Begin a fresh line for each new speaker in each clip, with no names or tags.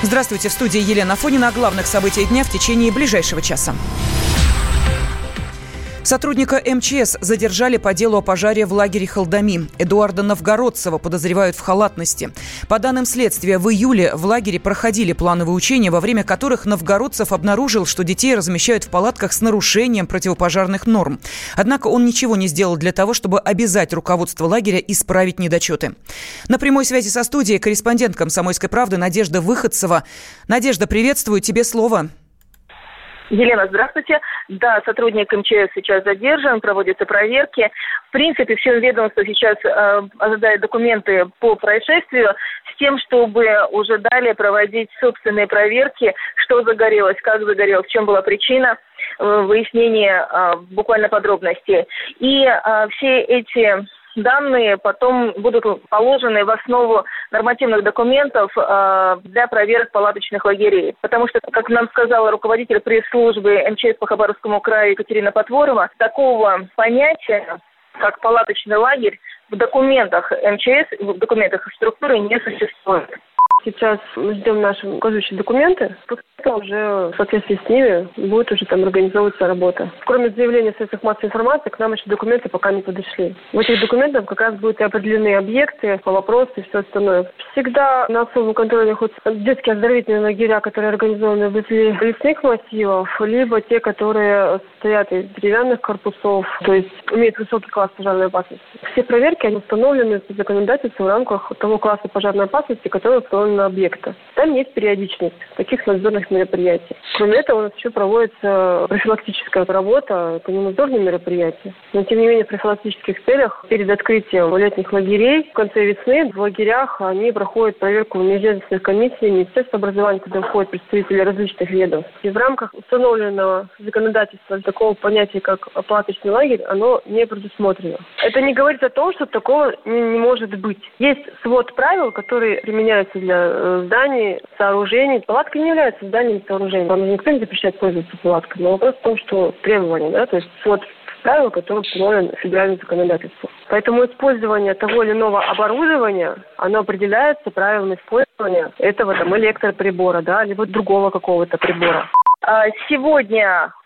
Здравствуйте, в студии Елена Фонина о главных событиях дня в течение ближайшего часа. Сотрудника МЧС задержали по делу о пожаре в лагере Халдами. Эдуарда Новгородцева подозревают в халатности. По данным следствия, в июле в лагере проходили плановые учения, во время которых Новгородцев обнаружил, что детей размещают в палатках с нарушением противопожарных норм. Однако он ничего не сделал для того, чтобы обязать руководство лагеря исправить недочеты. На прямой связи со студией корреспондент «Комсомольской правды» Надежда Выходцева. Надежда, приветствую, тебе слово.
Елена, здравствуйте. Да, сотрудник МЧС сейчас задержан, проводятся проверки. В принципе, все ведомство сейчас э, ожидает документы по происшествию с тем, чтобы уже далее проводить собственные проверки, что загорелось, как загорелось, в чем была причина э, выяснения э, буквально подробностей. И э, все эти данные потом будут положены в основу нормативных документов э, для проверок палаточных лагерей. Потому что, как нам сказала руководитель пресс-службы МЧС по Хабаровскому краю Екатерина Потворова, такого понятия, как палаточный лагерь, в документах МЧС, в документах структуры не существует.
Сейчас мы ждем наши указывающие документы. Этого уже в соответствии с ними будет уже там организовываться работа. Кроме заявления в средствах массовой информации, к нам еще документы пока не подошли. В этих документах как раз будут и определены объекты, по вопросу и все остальное. Всегда на особом контроле находятся детские оздоровительные лагеря, которые организованы возле лесных массивов, либо те, которые стоят из деревянных корпусов, то есть имеют высокий класс пожарной опасности. Все проверки они установлены в законодательстве в рамках того класса пожарной опасности, который установлен на объекта. Там есть периодичность таких надзорных мероприятий. Кроме этого, у нас еще проводится профилактическая работа. Это не надзорные мероприятия. Но, тем не менее, в профилактических целях перед открытием летних лагерей в конце весны в лагерях они проходят проверку межведомственных комиссий Министерства образования, куда входят представители различных ведомств. И в рамках установленного законодательства такого понятия, как оплаточный лагерь, оно не предусмотрено. Это не говорит о том, что такого не может быть. Есть свод правил, которые применяются для Э, зданий, сооружений. Палатка не является зданием сооружением. Там никто не запрещает пользоваться палаткой. Но вопрос в том, что требования, да, то есть вот правил, который установлен федеральным законодательством. Поэтому использование того или иного оборудования, оно определяется правилами использования этого там электроприбора, да, либо другого какого-то прибора.
А,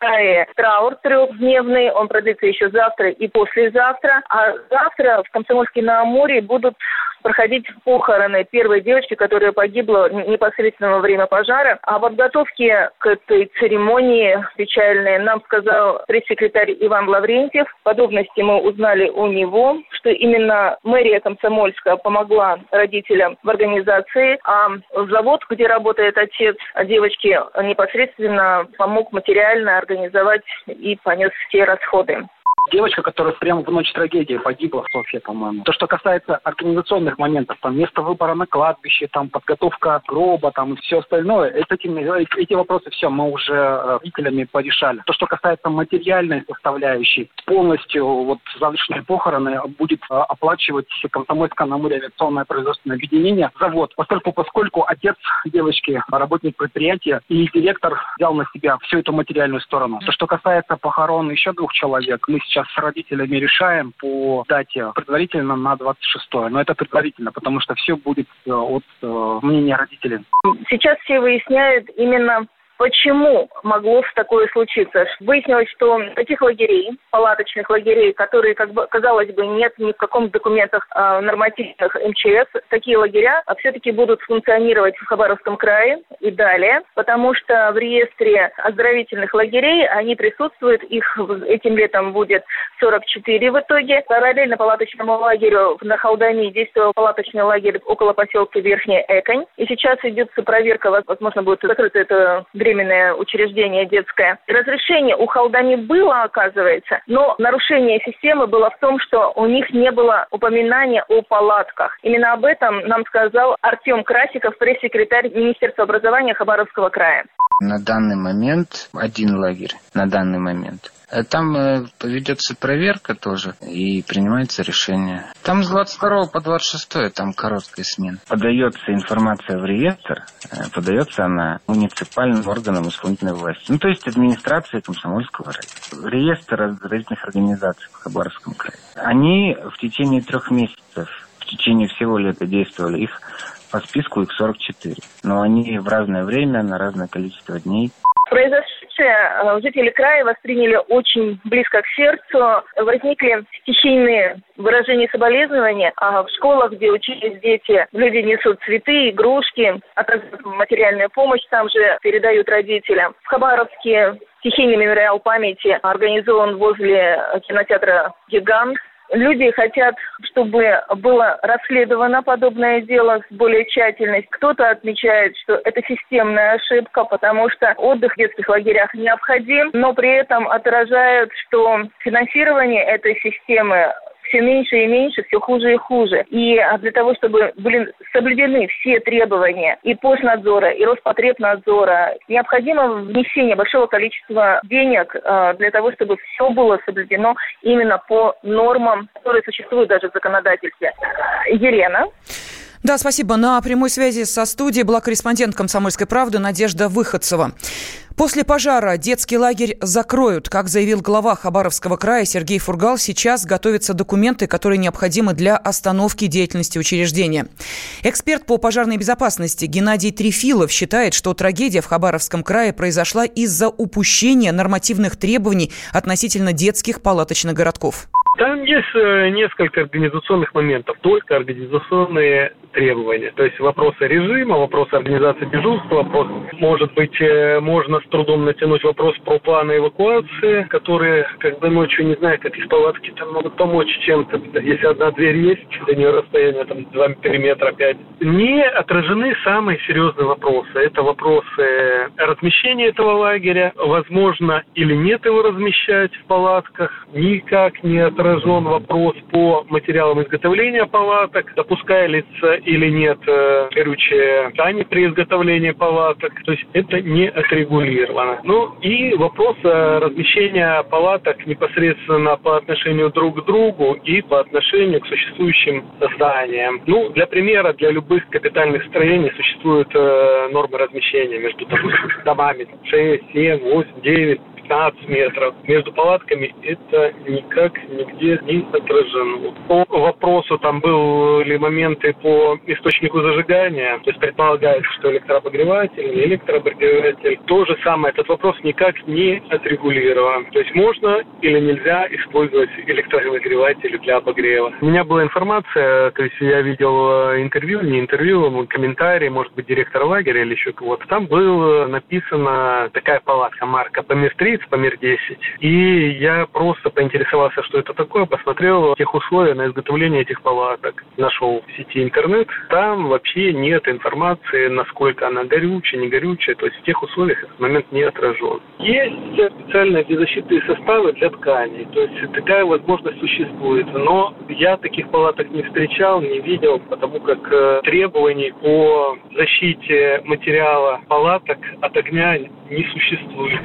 сегодня траур трехдневный, он продлится еще завтра и послезавтра. А завтра в Комсомольске на Амуре будут проходить похороны первой девочки, которая погибла непосредственно во время пожара. О подготовке к этой церемонии печальной нам сказал пресс-секретарь Иван Лаврентьев. Подробности мы узнали у него, что именно мэрия Комсомольска помогла родителям в организации, а завод, где работает отец девочки, непосредственно помог материально организовать и понес все расходы
девочка, которая прямо в ночь трагедии погибла в Софье, по-моему. То, что касается организационных моментов, там место выбора на кладбище, там подготовка гроба, там и все остальное, это, эти, эти вопросы все мы уже э, родителями порешали. То, что касается материальной составляющей, полностью вот завтрашние похороны будет э, оплачивать Комсомольское на море авиационное производственное объединение, завод. Поскольку, поскольку отец девочки, работник предприятия и директор взял на себя всю эту материальную сторону. То, что касается похорон еще двух человек, мы сейчас с родителями решаем по дате предварительно на 26 но это предварительно, потому что все будет э, от э, мнения родителей.
Сейчас все выясняют именно Почему могло такое случиться? Выяснилось, что таких лагерей, палаточных лагерей, которые, как бы, казалось бы, нет ни в каком документах э, нормативных МЧС, такие лагеря а все-таки будут функционировать в Хабаровском крае и далее, потому что в реестре оздоровительных лагерей они присутствуют, их этим летом будет 44 в итоге. Параллельно палаточному лагерю на Халдане действовал палаточный лагерь около поселка Верхняя Эконь. И сейчас идет проверка, возможно, будет закрыто это временное учреждение детское. Разрешение у Халдани было, оказывается, но нарушение системы было в том, что у них не было упоминания о палатках. Именно об этом нам сказал Артем Красиков, пресс-секретарь Министерства образования Хабаровского края.
На данный момент один лагерь, на данный момент. Э, там э, ведется проверка тоже и принимается решение. Там с 22 по 26 там короткая смена. Подается информация в реестр, э, подается она муниципальным органам исполнительной власти. Ну, то есть администрации Комсомольского района. Реестр оздоровительных организаций в Хабаровском крае. Они в течение трех месяцев, в течение всего лета действовали. Их По списку их 44. Но они в разное время, на разное количество дней.
Произошедшее э, жители края восприняли очень близко к сердцу. Возникли стихийные выражения соболезнования. А в школах, где учились дети, люди несут цветы, игрушки, оказывают материальную помощь, там же передают родителям. В Хабаровске стихийный мемориал памяти организован возле кинотеатра «Гигант». Люди хотят, чтобы было расследовано подобное дело с более тщательностью. Кто-то отмечает, что это системная ошибка, потому что отдых в детских лагерях необходим, но при этом отражают, что финансирование этой системы все меньше и меньше, все хуже и хуже. И а, для того, чтобы были соблюдены все требования и постнадзора, и Роспотребнадзора, необходимо внесение большого количества денег а, для того, чтобы все было соблюдено именно по нормам, которые существуют даже в законодательстве. Елена.
Да, спасибо. На прямой связи со студией была корреспондент «Комсомольской правды» Надежда Выходцева. После пожара детский лагерь закроют. Как заявил глава Хабаровского края Сергей Фургал, сейчас готовятся документы, которые необходимы для остановки деятельности учреждения. Эксперт по пожарной безопасности Геннадий Трефилов считает, что трагедия в Хабаровском крае произошла из-за упущения нормативных требований относительно детских палаточных городков.
Там есть э, несколько организационных моментов, только организационные требования. То есть вопросы режима, вопросы организации дежурства, вопрос, может быть, э, можно с трудом натянуть вопрос про планы эвакуации, которые, как бы ночью, не знаю, как из палатки там могут помочь чем-то, если одна дверь есть, до нее расстояние там 2-3 метра 5. Не отражены самые серьезные вопросы. Это вопросы размещения этого лагеря, возможно или нет его размещать в палатках, никак не отражен вопрос по материалам изготовления палаток, допускается или нет э, горючие ткани при изготовлении палаток. То есть это не отрегулировано. Ну и вопрос размещения палаток непосредственно по отношению друг к другу и по отношению к существующим зданиям. Ну, для примера, для любых капитальных строений существуют э, нормы размещения между домами 6, 7, 8, 9, 15 метров. Между палатками это никак нигде не отражено. По вопросу, там были моменты по источнику зажигания, то есть предполагается, что электрообогреватель или электрообогреватель. То же самое, этот вопрос никак не отрегулирован. То есть можно или нельзя использовать электрообогреватель для обогрева. У меня была информация, то есть я видел э, интервью, не интервью, комментарий, может быть, директора лагеря или еще кого-то. Там было написано такая палатка марка Памир 3 по МИР-10. И я просто поинтересовался, что это такое, посмотрел тех условия на изготовление этих палаток. Нашел в сети интернет. Там вообще нет информации, насколько она горючая, не горючая. То есть в тех условиях этот момент не отражен. Есть специальные беззащитные составы для тканей. То есть такая возможность существует. Но я таких палаток не встречал, не видел, потому как э, требований по защите материала палаток от огня не существует.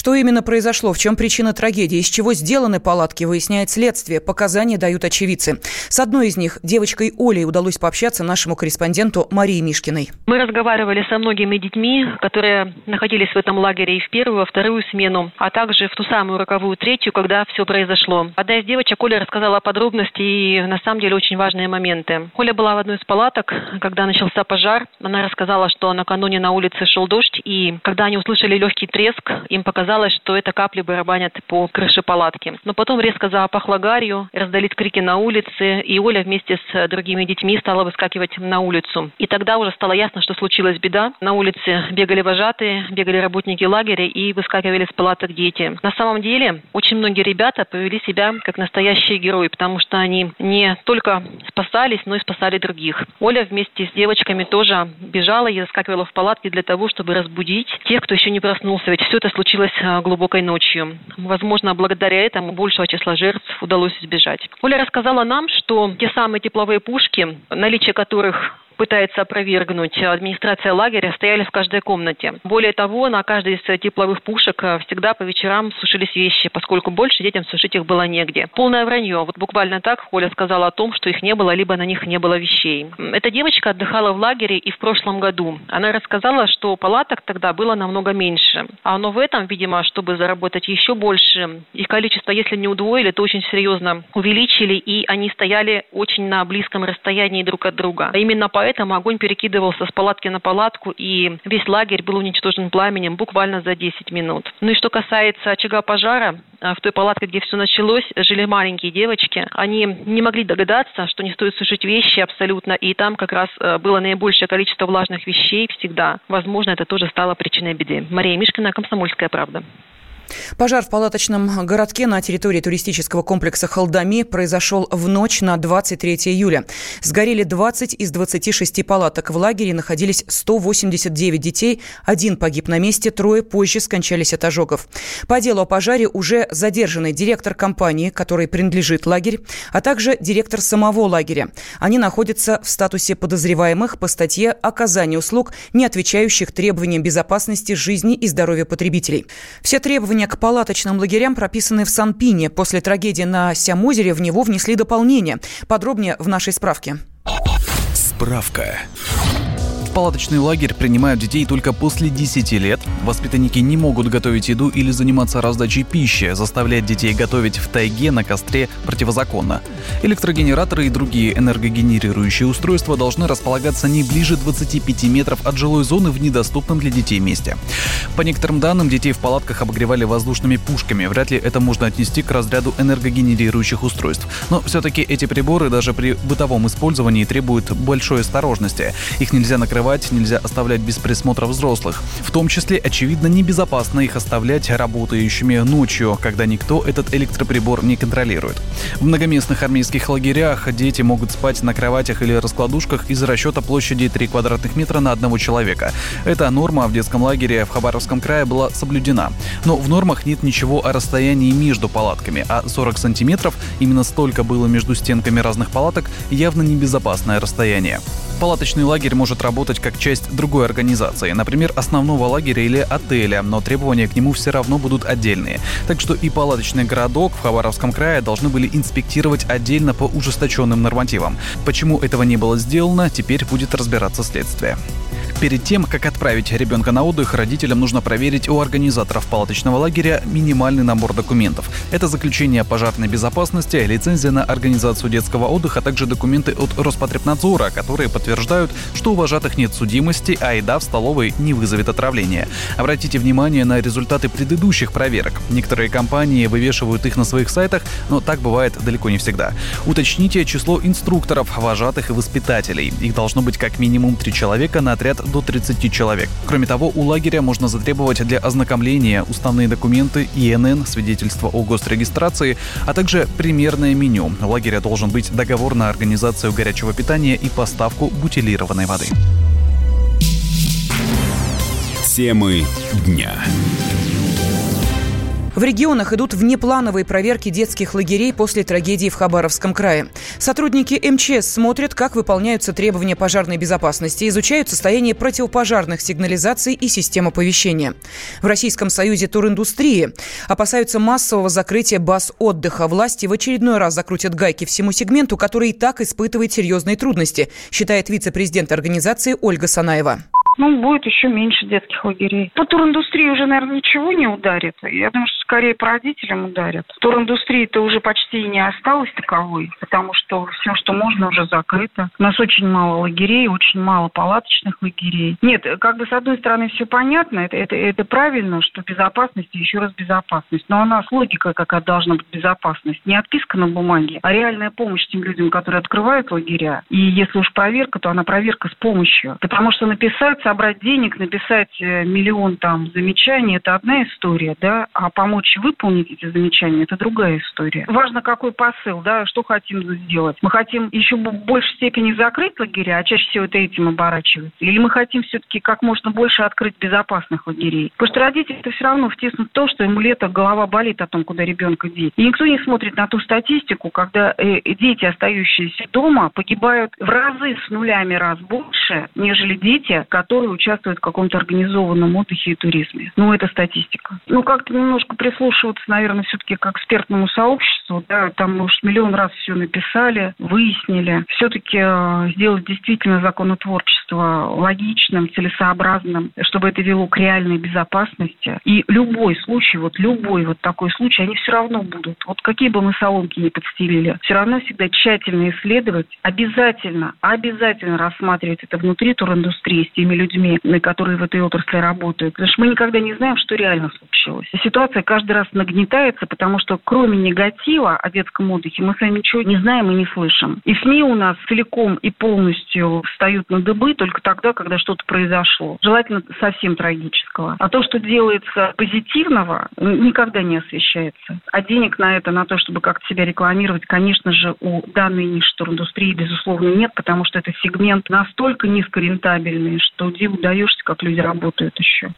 Что именно произошло, в чем причина трагедии, из чего сделаны палатки, выясняет следствие. Показания дают очевидцы. С одной из них, девочкой Олей, удалось пообщаться нашему корреспонденту Марии Мишкиной.
Мы разговаривали со многими детьми, которые находились в этом лагере и в первую, и вторую смену, а также в ту самую роковую третью, когда все произошло. Одна из девочек, Оля, рассказала подробности и на самом деле очень важные моменты. Оля была в одной из палаток, когда начался пожар. Она рассказала, что накануне на улице шел дождь, и когда они услышали легкий треск, им показалось, что это капли барабанят по крыше палатки. Но потом резко запахло гарью, раздались крики на улице, и Оля вместе с другими детьми стала выскакивать на улицу. И тогда уже стало ясно, что случилась беда. На улице бегали вожатые, бегали работники лагеря и выскакивали с палаток дети. На самом деле, очень многие ребята повели себя как настоящие герои, потому что они не только спасались, но и спасали других. Оля вместе с девочками тоже бежала и заскакивала в палатки для того, чтобы разбудить тех, кто еще не проснулся. Ведь все это случилось глубокой ночью. Возможно, благодаря этому большего числа жертв удалось избежать. Оля рассказала нам, что те самые тепловые пушки, наличие которых пытается опровергнуть администрация лагеря, стояли в каждой комнате. Более того, на каждой из тепловых пушек э, всегда по вечерам сушились вещи, поскольку больше детям сушить их было негде. Полное вранье. Вот буквально так Оля сказала о том, что их не было, либо на них не было вещей. Эта девочка отдыхала в лагере и в прошлом году. Она рассказала, что палаток тогда было намного меньше. А но в этом, видимо, чтобы заработать еще больше, их количество, если не удвоили, то очень серьезно увеличили, и они стояли очень на близком расстоянии друг от друга. Именно поэтому поэтому огонь перекидывался с палатки на палатку, и весь лагерь был уничтожен пламенем буквально за 10 минут. Ну и что касается очага пожара, а, в той палатке, где все началось, жили маленькие девочки. Они не могли догадаться, что не стоит сушить вещи абсолютно, и там как раз э, было наибольшее количество влажных вещей всегда. Возможно, это тоже стало причиной беды. Мария Мишкина, «Комсомольская правда».
Пожар в палаточном городке на территории туристического комплекса Халдами произошел в ночь на 23 июля. Сгорели 20 из 26 палаток. В лагере находились 189 детей. Один погиб на месте, трое позже скончались от ожогов. По делу о пожаре уже задержаны директор компании, которой принадлежит лагерь, а также директор самого лагеря. Они находятся в статусе подозреваемых по статье «Оказание услуг, не отвечающих требованиям безопасности жизни и здоровья потребителей». Все требования Требования к палаточным лагерям прописаны в Санпине. После трагедии на Сямозере в него внесли дополнение. Подробнее в нашей справке.
Справка. Палаточный лагерь принимают детей только после 10 лет. Воспитанники не могут готовить еду или заниматься раздачей пищи. Заставлять детей готовить в тайге на костре противозаконно. Электрогенераторы и другие энергогенерирующие устройства должны располагаться не ближе 25 метров от жилой зоны в недоступном для детей месте. По некоторым данным, детей в палатках обогревали воздушными пушками. Вряд ли это можно отнести к разряду энергогенерирующих устройств. Но все-таки эти приборы даже при бытовом использовании требуют большой осторожности. Их нельзя накрывать открывать, нельзя оставлять без присмотра взрослых. В том числе, очевидно, небезопасно их оставлять работающими ночью, когда никто этот электроприбор не контролирует. В многоместных армейских лагерях дети могут спать на кроватях или раскладушках из расчета площади 3 квадратных метра на одного человека. Эта норма в детском лагере в Хабаровском крае была соблюдена. Но в нормах нет ничего о расстоянии между палатками, а 40 сантиметров, именно столько было между стенками разных палаток, явно небезопасное расстояние. Палаточный лагерь может работать как часть другой организации, например, основного лагеря или отеля, но требования к нему все равно будут отдельные. Так что и палаточный городок в Хабаровском крае должны были инспектировать отдельно по ужесточенным нормативам. Почему этого не было сделано, теперь будет разбираться следствие. Перед тем, как отправить ребенка на отдых, родителям нужно проверить у организаторов палаточного лагеря минимальный набор документов. Это заключение о пожарной безопасности, лицензия на организацию детского отдыха, а также документы от Роспотребнадзора, которые подтверждают, что у вожатых нет судимости, а еда в столовой не вызовет отравления. Обратите внимание на результаты предыдущих проверок. Некоторые компании вывешивают их на своих сайтах, но так бывает далеко не всегда. Уточните число инструкторов, вожатых и воспитателей. Их должно быть как минимум три человека на отряд до 30 человек. Кроме того, у лагеря можно затребовать для ознакомления уставные документы ИНН, свидетельство о госрегистрации, а также примерное меню. У лагеря должен быть договор на организацию горячего питания и поставку бутилированной воды.
Темы дня. В регионах идут внеплановые проверки детских лагерей после трагедии в Хабаровском крае. Сотрудники МЧС смотрят, как выполняются требования пожарной безопасности, изучают состояние противопожарных сигнализаций и систем оповещения. В Российском союзе туриндустрии опасаются массового закрытия баз отдыха. Власти в очередной раз закрутят гайки всему сегменту, который и так испытывает серьезные трудности, считает вице-президент организации Ольга Санаева
ну, будет еще меньше детских лагерей. По туриндустрии уже, наверное, ничего не ударит. Я думаю, что скорее по родителям ударит. Туриндустрии-то уже почти не осталось таковой, потому что все, что можно, уже закрыто. У нас очень мало лагерей, очень мало палаточных лагерей. Нет, как бы с одной стороны все понятно, это, это, это правильно, что безопасность и еще раз безопасность. Но у нас логика какая должна быть безопасность. Не отписка на бумаге, а реальная помощь тем людям, которые открывают лагеря. И если уж проверка, то она проверка с помощью. Потому что написать собрать денег, написать э, миллион там замечаний – это одна история, да, а помочь выполнить эти замечания – это другая история. Важно, какой посыл, да, что хотим сделать. Мы хотим еще в большей степени закрыть лагеря, а чаще всего это этим оборачивается. Или мы хотим все-таки как можно больше открыть безопасных лагерей. Потому что родители это все равно втиснут то, что ему лето голова болит о том, куда ребенка деть. И никто не смотрит на ту статистику, когда э, дети, остающиеся дома, погибают в разы с нулями раз больше, нежели дети, которые которые участвуют в каком-то организованном отдыхе и туризме. Ну, это статистика. Ну, как-то немножко прислушиваться, наверное, все-таки к экспертному сообществу. Да, там уж миллион раз все написали, выяснили. Все-таки э, сделать действительно законотворчество логичным, целесообразным, чтобы это вело к реальной безопасности. И любой случай, вот любой вот такой случай, они все равно будут. Вот какие бы мы соломки не подстелили, все равно всегда тщательно исследовать, обязательно, обязательно рассматривать это внутри туриндустрии с теми людьми, которые в этой отрасли работают. Потому что мы никогда не знаем, что реально случилось. Ситуация каждый раз нагнетается, потому что кроме негатива о детском отдыхе мы с вами ничего не знаем и не слышим. И СМИ у нас целиком и полностью встают на дыбы только тогда, когда что-то произошло. Желательно совсем трагического. А то, что делается позитивного, никогда не освещается. А денег на это, на то, чтобы как-то себя рекламировать, конечно же, у данной ниши туриндустрии, безусловно, нет, потому что это сегмент настолько низкорентабельный, что диву даешься, как люди работают еще.